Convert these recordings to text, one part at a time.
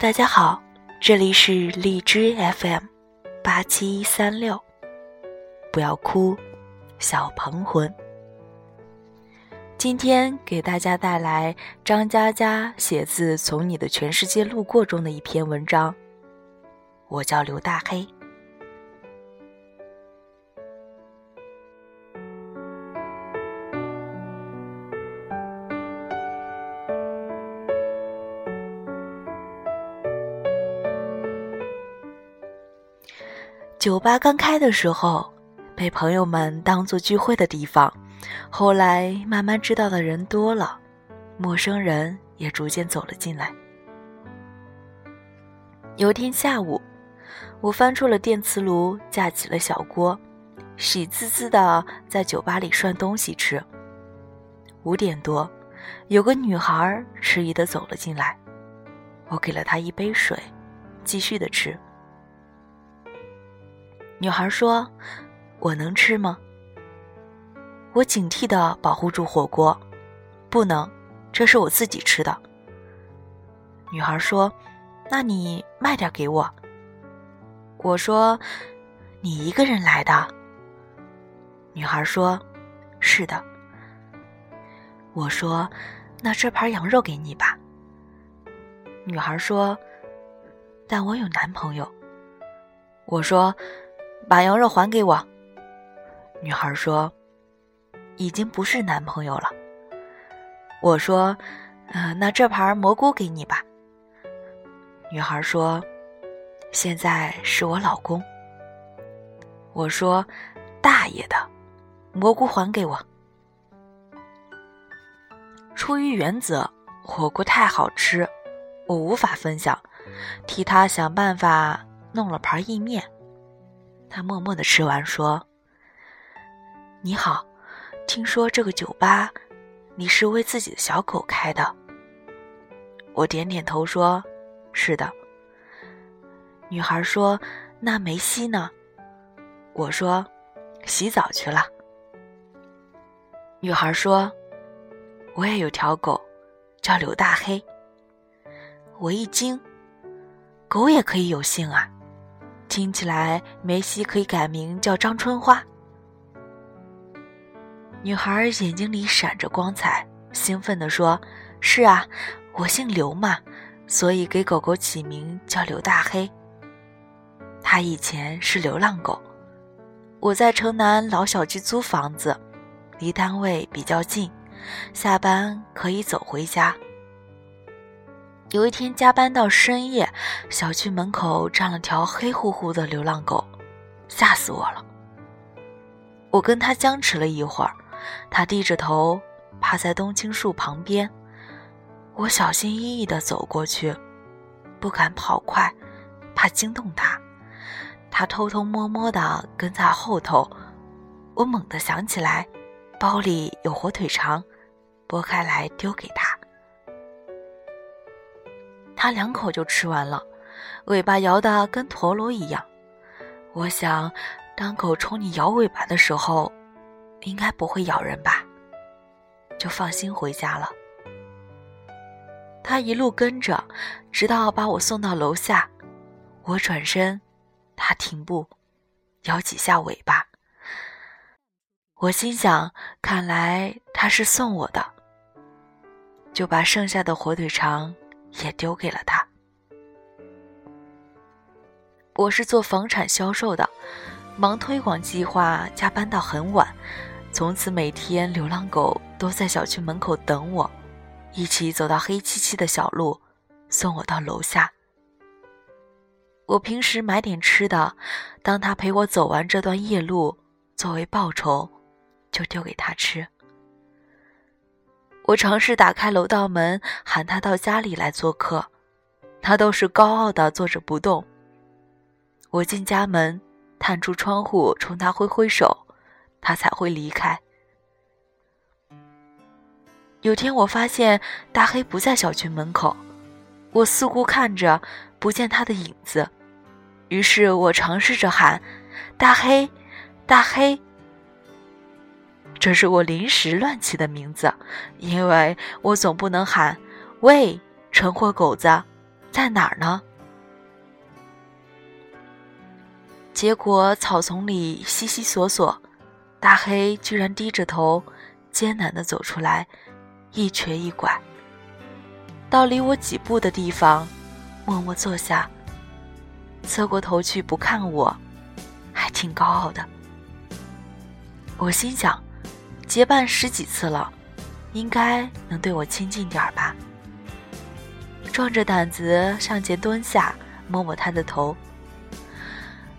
大家好，这里是荔枝 FM 八七三六，不要哭，小鹏魂。今天给大家带来张嘉佳写字《从你的全世界路过》中的一篇文章。我叫刘大黑。酒吧刚开的时候，被朋友们当做聚会的地方。后来慢慢知道的人多了，陌生人也逐渐走了进来。有天下午，我翻出了电磁炉，架起了小锅，喜滋滋的在酒吧里涮东西吃。五点多，有个女孩迟疑的走了进来，我给了她一杯水，继续的吃。女孩说：“我能吃吗？”我警惕地保护住火锅，不能，这是我自己吃的。女孩说：“那你卖点给我。”我说：“你一个人来的？”女孩说：“是的。”我说：“那这盘羊肉给你吧。”女孩说：“但我有男朋友。”我说。把羊肉还给我。女孩说：“已经不是男朋友了。”我说：“嗯，那这盘蘑菇给你吧。”女孩说：“现在是我老公。”我说：“大爷的，蘑菇还给我。”出于原则，火锅太好吃，我无法分享，替他想办法弄了盘意面。他默默的吃完，说：“你好，听说这个酒吧，你是为自己的小狗开的。”我点点头说：“是的。”女孩说：“那梅西呢？”我说：“洗澡去了。”女孩说：“我也有条狗，叫刘大黑。”我一惊：“狗也可以有姓啊？”听起来，梅西可以改名叫张春花。女孩眼睛里闪着光彩，兴奋地说：“是啊，我姓刘嘛，所以给狗狗起名叫刘大黑。它以前是流浪狗，我在城南老小区租房子，离单位比较近，下班可以走回家。”有一天加班到深夜，小区门口站了条黑乎乎的流浪狗，吓死我了。我跟他僵持了一会儿，他低着头趴在冬青树旁边。我小心翼翼地走过去，不敢跑快，怕惊动他。他偷偷摸摸地跟在后头。我猛地想起来，包里有火腿肠，剥开来丢给他。他两口就吃完了，尾巴摇得跟陀螺一样。我想，当狗冲你摇尾巴的时候，应该不会咬人吧？就放心回家了。他一路跟着，直到把我送到楼下。我转身，他停步，摇几下尾巴。我心想，看来他是送我的，就把剩下的火腿肠。也丢给了他。我是做房产销售的，忙推广计划，加班到很晚。从此每天流浪狗都在小区门口等我，一起走到黑漆漆的小路，送我到楼下。我平时买点吃的，当他陪我走完这段夜路，作为报酬，就丢给他吃。我尝试打开楼道门，喊他到家里来做客，他都是高傲的坐着不动。我进家门，探出窗户冲他挥挥手，他才会离开。有天我发现大黑不在小区门口，我四顾看着，不见他的影子，于是我尝试着喊：“大黑，大黑。”这是我临时乱起的名字，因为我总不能喊“喂，蠢货狗子”，在哪儿呢？结果草丛里悉悉索索，大黑居然低着头，艰难地走出来，一瘸一拐，到离我几步的地方，默默坐下，侧过头去不看我，还挺高傲的。我心想，结伴十几次了，应该能对我亲近点儿吧。壮着胆子上前蹲下，摸摸他的头。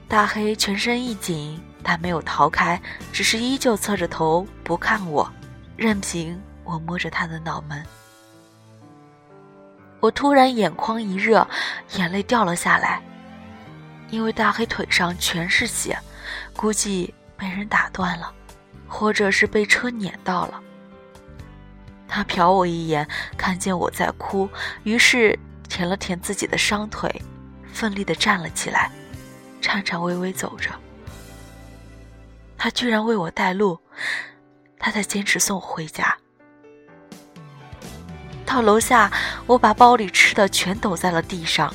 大黑全身一紧，但没有逃开，只是依旧侧着头不看我，任凭我摸着他的脑门。我突然眼眶一热，眼泪掉了下来，因为大黑腿上全是血，估计被人打断了，或者是被车碾到了。他瞟我一眼，看见我在哭，于是舔了舔自己的伤腿，奋力地站了起来。颤颤巍巍走着，他居然为我带路，他在坚持送我回家。到楼下，我把包里吃的全抖在了地上，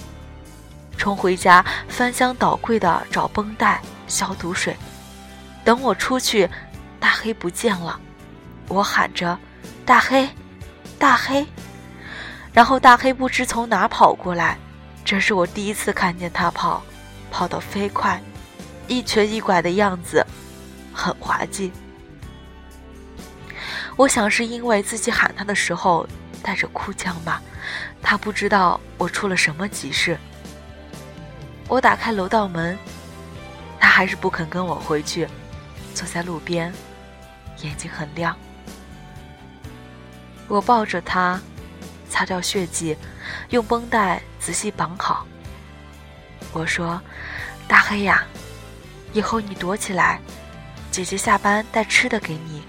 冲回家翻箱倒柜的找绷带、消毒水。等我出去，大黑不见了，我喊着：“大黑，大黑！”然后大黑不知从哪跑过来，这是我第一次看见他跑。跑得飞快，一瘸一拐的样子，很滑稽。我想是因为自己喊他的时候带着哭腔吧，他不知道我出了什么急事。我打开楼道门，他还是不肯跟我回去，坐在路边，眼睛很亮。我抱着他，擦掉血迹，用绷带仔细绑好。我说：“大黑呀，以后你躲起来，姐姐下班带吃的给你，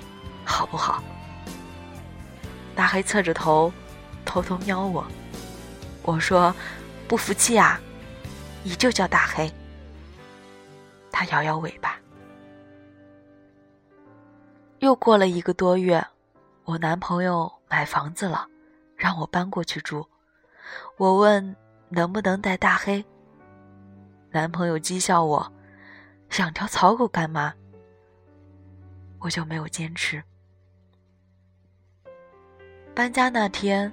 好不好？”大黑侧着头，偷偷瞄我。我说：“不服气啊，你就叫大黑。”他摇摇尾巴。又过了一个多月，我男朋友买房子了，让我搬过去住。我问能不能带大黑。男朋友讥笑我：“养条草狗干嘛？”我就没有坚持。搬家那天，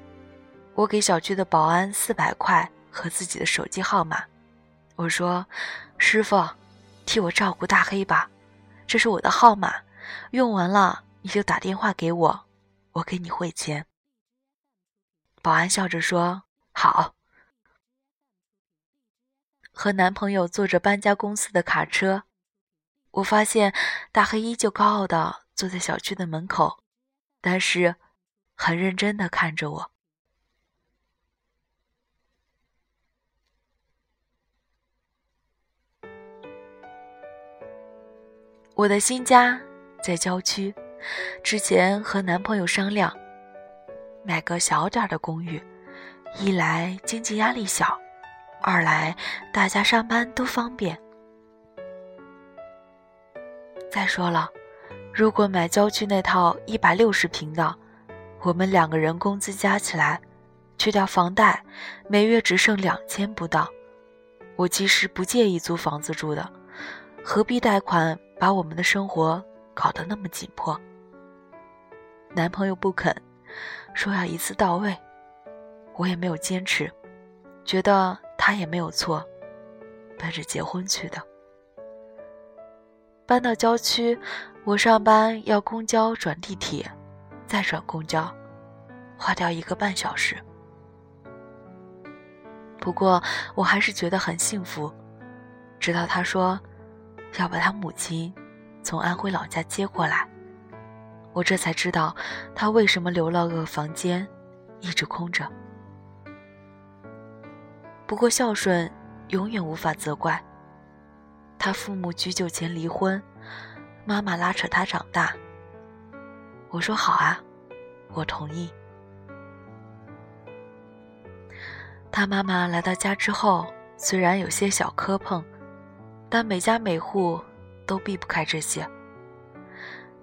我给小区的保安四百块和自己的手机号码，我说：“师傅，替我照顾大黑吧，这是我的号码，用完了你就打电话给我，我给你汇钱。”保安笑着说：“好。”和男朋友坐着搬家公司的卡车，我发现大黑依旧高傲的坐在小区的门口，但是很认真的看着我。我的新家在郊区，之前和男朋友商量，买个小点的公寓，一来经济压力小。二来，大家上班都方便。再说了，如果买郊区那套一百六十平的，我们两个人工资加起来，去掉房贷，每月只剩两千不到。我其实不介意租房子住的，何必贷款把我们的生活搞得那么紧迫？男朋友不肯，说要一次到位，我也没有坚持，觉得。他也没有错，奔着结婚去的。搬到郊区，我上班要公交转地铁，再转公交，花掉一个半小时。不过我还是觉得很幸福，直到他说要把他母亲从安徽老家接过来，我这才知道他为什么留了个房间，一直空着。不过孝顺永远无法责怪。他父母许久前离婚，妈妈拉扯他长大。我说好啊，我同意。他妈妈来到家之后，虽然有些小磕碰，但每家每户都避不开这些。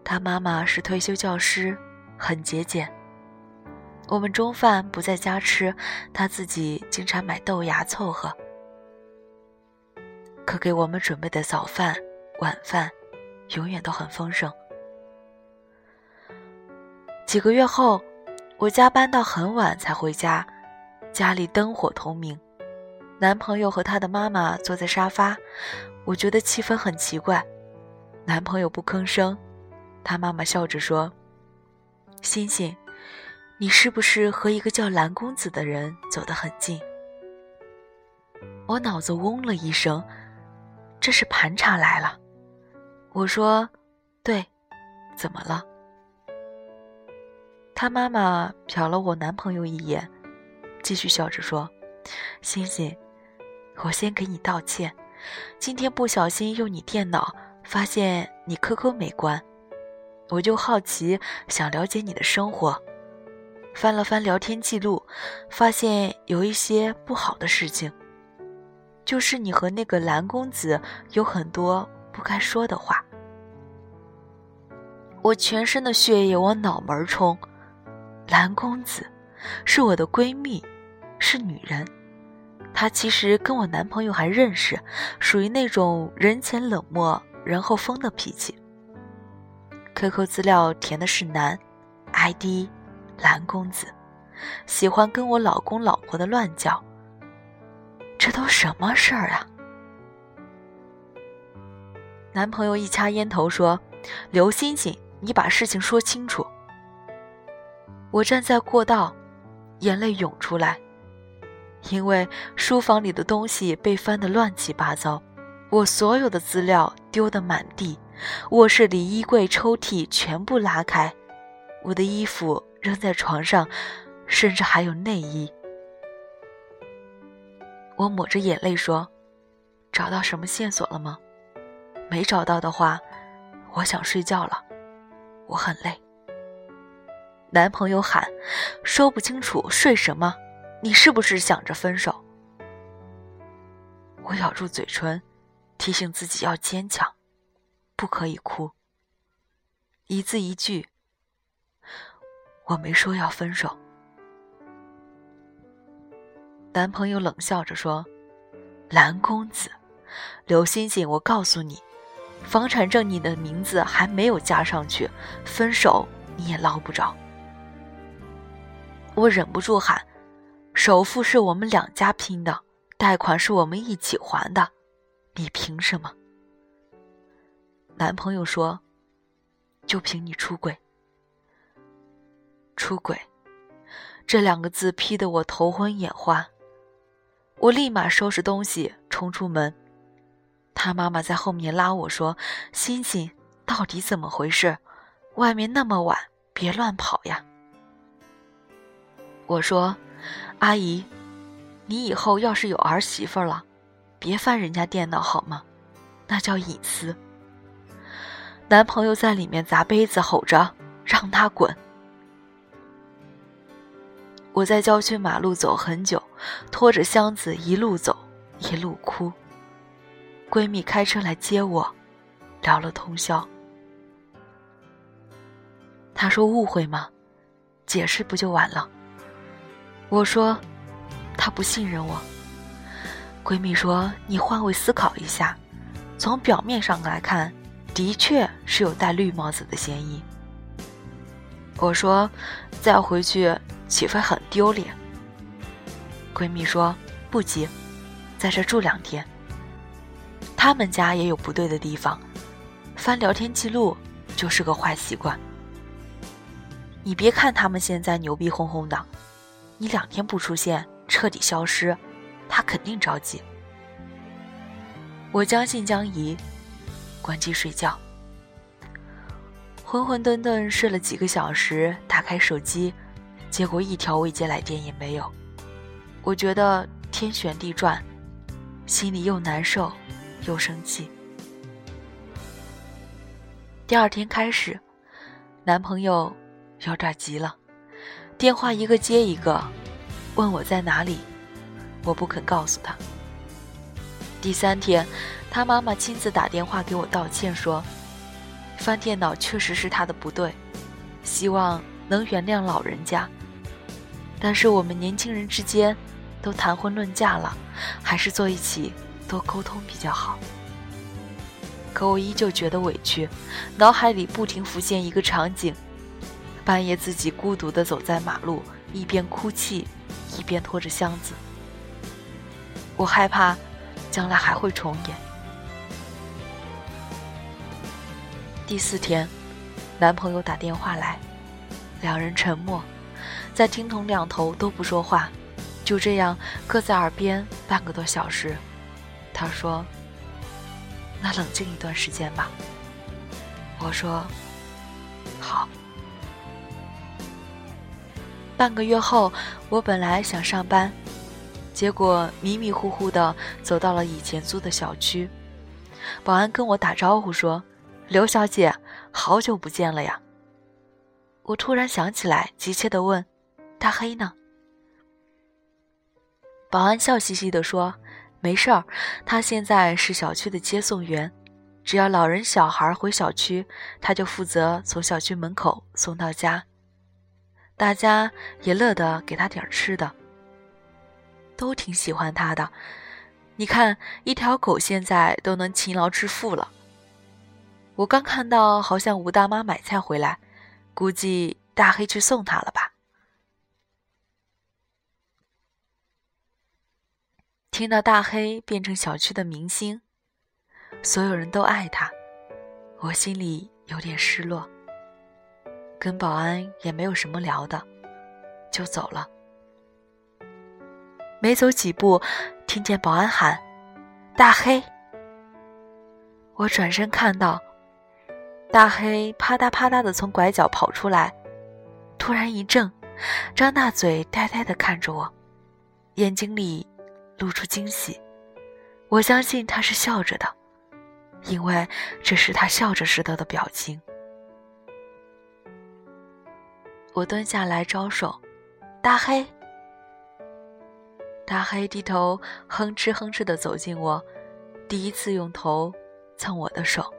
他妈妈是退休教师，很节俭。我们中饭不在家吃，他自己经常买豆芽凑合。可给我们准备的早饭、晚饭，永远都很丰盛。几个月后，我加班到很晚才回家，家里灯火通明，男朋友和他的妈妈坐在沙发，我觉得气氛很奇怪。男朋友不吭声，他妈妈笑着说：“星星。”你是不是和一个叫蓝公子的人走得很近？我脑子嗡了一声，这是盘查来了。我说：“对，怎么了？”他妈妈瞟了我男朋友一眼，继续笑着说：“星星，我先给你道歉，今天不小心用你电脑发现你 QQ 没关，我就好奇想了解你的生活。”翻了翻聊天记录，发现有一些不好的事情，就是你和那个蓝公子有很多不该说的话。我全身的血液往脑门冲，蓝公子是我的闺蜜，是女人，她其实跟我男朋友还认识，属于那种人前冷漠人后疯的脾气。QQ 资料填的是男，ID。蓝公子喜欢跟我老公老婆的乱叫，这都什么事儿啊？男朋友一掐烟头说：“刘星星，你把事情说清楚。”我站在过道，眼泪涌出来，因为书房里的东西被翻得乱七八糟，我所有的资料丢得满地，卧室里衣柜抽屉全部拉开，我的衣服。扔在床上，甚至还有内衣。我抹着眼泪说：“找到什么线索了吗？没找到的话，我想睡觉了，我很累。”男朋友喊：“说不清楚，睡什么？你是不是想着分手？”我咬住嘴唇，提醒自己要坚强，不可以哭。一字一句。我没说要分手。男朋友冷笑着说：“蓝公子，刘星星，我告诉你，房产证你的名字还没有加上去，分手你也捞不着。”我忍不住喊：“首付是我们两家拼的，贷款是我们一起还的，你凭什么？”男朋友说：“就凭你出轨。”出轨，这两个字批得我头昏眼花。我立马收拾东西冲出门，他妈妈在后面拉我说：“星星，到底怎么回事？外面那么晚，别乱跑呀。”我说：“阿姨，你以后要是有儿媳妇了，别翻人家电脑好吗？那叫隐私。”男朋友在里面砸杯子，吼着：“让他滚！”我在郊区马路走很久，拖着箱子一路走一路哭。闺蜜开车来接我，聊了通宵。她说：“误会吗？解释不就完了？”我说：“她不信任我。”闺蜜说：“你换位思考一下，从表面上来看，的确是有戴绿帽子的嫌疑。”我说：“再回去。”岂非很丢脸？闺蜜说：“不急，在这住两天。他们家也有不对的地方，翻聊天记录就是个坏习惯。你别看他们现在牛逼哄哄的，你两天不出现，彻底消失，他肯定着急。”我将信将疑，关机睡觉。浑浑沌沌睡了几个小时，打开手机。结果一条未接来电也没有，我觉得天旋地转，心里又难受又生气。第二天开始，男朋友有点急了，电话一个接一个，问我在哪里，我不肯告诉他。第三天，他妈妈亲自打电话给我道歉，说翻电脑确实是他的不对，希望能原谅老人家。但是我们年轻人之间都谈婚论嫁了，还是坐一起多沟通比较好。可我依旧觉得委屈，脑海里不停浮现一个场景：半夜自己孤独地走在马路，一边哭泣，一边拖着箱子。我害怕，将来还会重演。第四天，男朋友打电话来，两人沉默，在听筒两头都不说话，就这样搁在耳边半个多小时。他说。那冷静一段时间吧。我说：“好。”半个月后，我本来想上班，结果迷迷糊糊的走到了以前租的小区。保安跟我打招呼说：“刘小姐，好久不见了呀。”我突然想起来，急切的问：“大黑呢？”保安笑嘻嘻的说。没事儿，他现在是小区的接送员，只要老人小孩回小区，他就负责从小区门口送到家。大家也乐得给他点吃的，都挺喜欢他的。你看，一条狗现在都能勤劳致富了。我刚看到，好像吴大妈买菜回来，估计大黑去送她了吧。听到大黑变成小区的明星，所有人都爱他，我心里有点失落。跟保安也没有什么聊的，就走了。没走几步，听见保安喊：“大黑！”我转身看到，大黑啪嗒啪嗒的从拐角跑出来，突然一怔，张大嘴呆呆的看着我，眼睛里。露出惊喜，我相信他是笑着的，因为这是他笑着时的的表情。我蹲下来招手，大黑。大黑低头哼哧哼哧的走近我，第一次用头蹭我的手。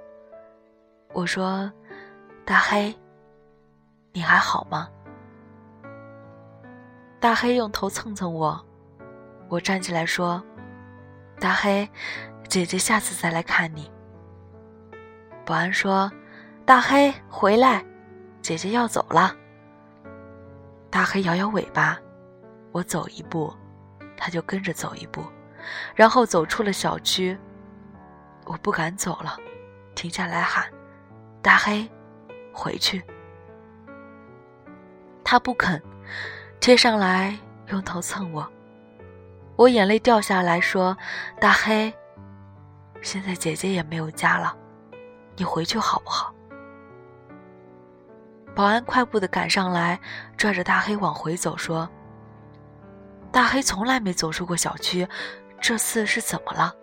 我说：“大黑，你还好吗？”大黑用头蹭蹭我。我站起来说：“大黑，姐姐下次再来看你。”保安说：“大黑回来，姐姐要走了。”大黑摇摇尾巴，我走一步，他就跟着走一步，然后走出了小区。我不敢走了，停下来喊：“大黑，回去。”他不肯，贴上来用头蹭我。我眼泪掉下来说：“大黑，现在姐姐也没有家了，你回去好不好？”保安快步的赶上来，拽着大黑往回走，说：“大黑从来没走出过小区，这次是怎么了？”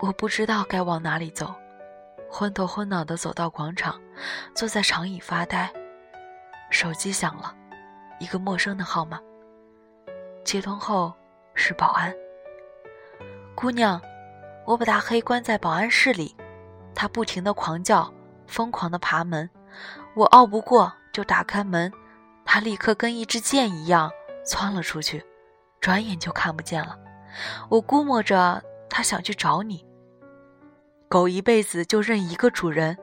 我不知道该往哪里走，昏头昏脑的走到广场，坐在长椅发呆，手机响了。一个陌生的号码。接通后是保安。姑娘，我把大黑关在保安室里，他不停的狂叫，疯狂的爬门。我拗不过，就打开门，他立刻跟一支箭一样窜了出去，转眼就看不见了。我估摸着他想去找你。狗一辈子就认一个主人，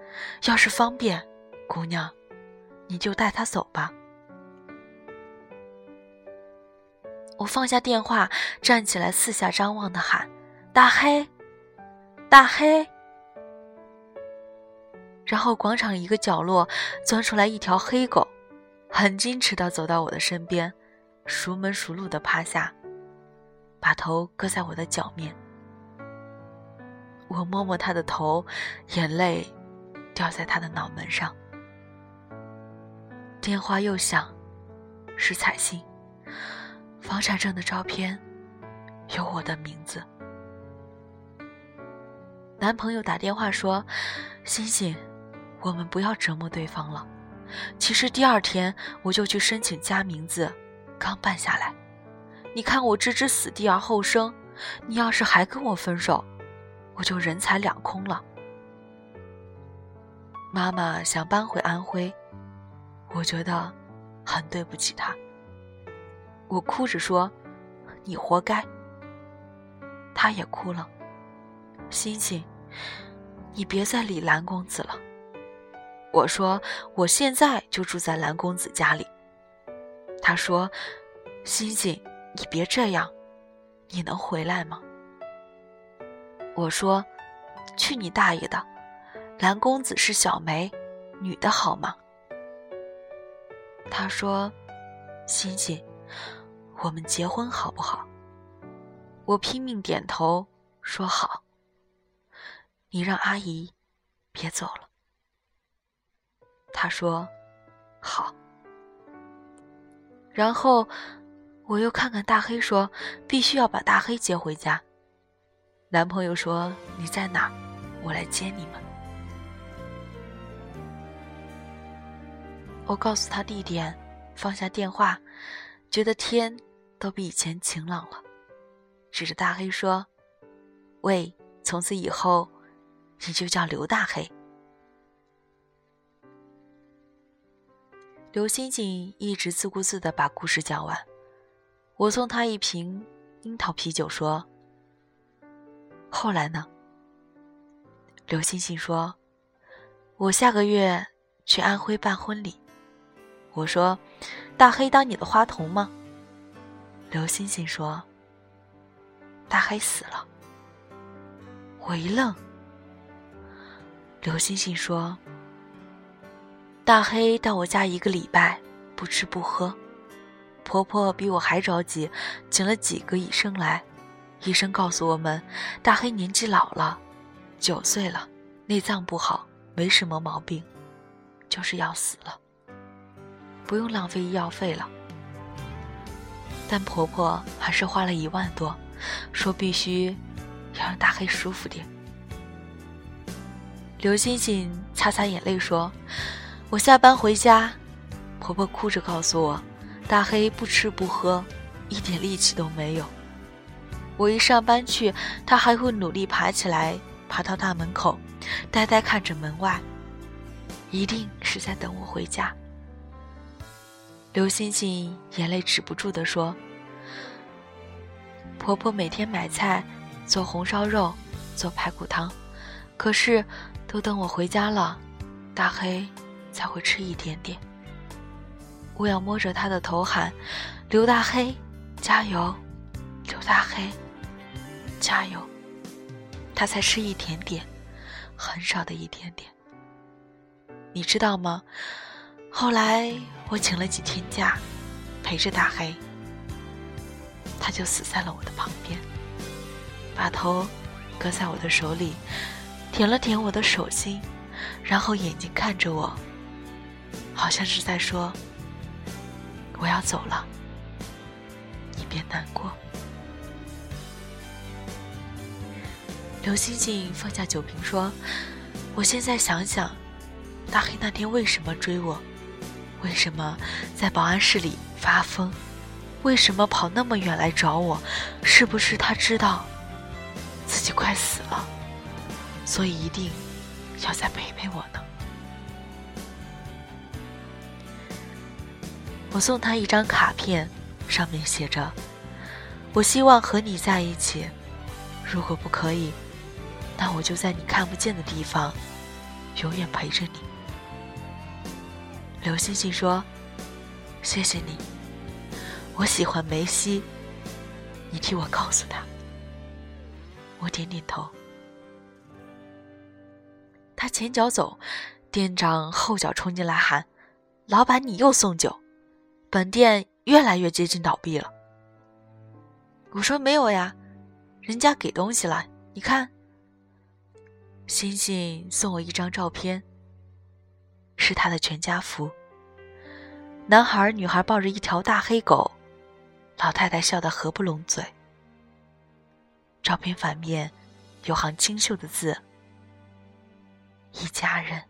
要是方便，姑娘，你就带它走吧。我放下电话，站起来，四下张望的喊：“大黑，大黑！”然后广场一个角落钻出来一条黑狗，很矜持的走到我的身边，熟门熟路的趴下，把头搁在我的脚面。我摸摸他的头，眼泪掉在他的脑门上。电话又响，是彩信。房产证的照片有我的名字。男朋友打电话说：“星星，我们不要折磨对方了。”其实第二天我就去申请加名字，刚办下来。你看我置之死地而后生，你要是还跟我分手，我就人财两空了。妈妈想搬回安徽，我觉得很对不起他。我哭着说：“你活该。”他也哭了。星星，你别再理蓝公子了。我说：“我现在就住在蓝公子家里。”他说：“星星，你别这样，你能回来吗？”我说：“去你大爷的！蓝公子是小梅，女的好吗？”他说：“星星，我们结婚好不好？”我拼命点头说：“好。”你让阿姨别走了。他说：“好。”然后我又看看大黑，说：“必须要把大黑接回家。”男朋友说：“你在哪？我来接你们。”我告诉他地点，放下电话，觉得天都比以前晴朗了，指着大黑说：“喂，从此以后你就叫刘大黑。”刘星星一直自顾自的把故事讲完，我送他一瓶樱桃啤酒，说。后来呢？刘星星说：“我下个月去安徽办婚礼。”我说：“大黑当你的花童吗？”刘星星说：“大黑死了。”我一愣。刘星星说：“大黑到我家一个礼拜，不吃不喝，婆婆比我还着急，请了几个医生来。”医生告诉我们，大黑年纪老了，九岁了，内脏不好，没什么毛病，就是要死了，不用浪费医药费了。但婆婆还是花了一万多，说必须要让大黑舒服点。刘星星擦擦眼泪说：“我下班回家，婆婆哭着告诉我，大黑不吃不喝，一点力气都没有。”我一上班去，他还会努力爬起来，爬到大门口，呆呆看着门外，一定是在等我回家。刘星星眼泪止不住地说：“婆婆每天买菜，做红烧肉，做排骨汤，可是都等我回家了，大黑才会吃一点点。我要摸着他的头喊：刘大黑，加油！刘大黑。”加油！他才吃一点点，很少的一点点。你知道吗？后来我请了几天假，陪着大黑，他就死在了我的旁边，把头搁在我的手里，舔了舔我的手心，然后眼睛看着我，好像是在说：“我要走了，你别难过。”刘星星放下酒瓶说：“我现在想想，大黑那天为什么追我？为什么在保安室里发疯？为什么跑那么远来找我？是不是他知道自己快死了，所以一定要再陪陪我我送他一张卡片，上面写着：“我希望和你在一起，如果不可以。”那我就在你看不见的地方，永远陪着你。刘星星说：“谢谢你，我喜欢梅西，你替我告诉他。”我点点头。他前脚走，店长后脚冲进来喊：“老板，你又送酒，本店越来越接近倒闭了。”我说：“没有呀，人家给东西了，你看。”星星送我一张照片，是他的全家福。男孩、女孩抱着一条大黑狗，老太太笑得合不拢嘴。照片反面有行清秀的字：“一家人。”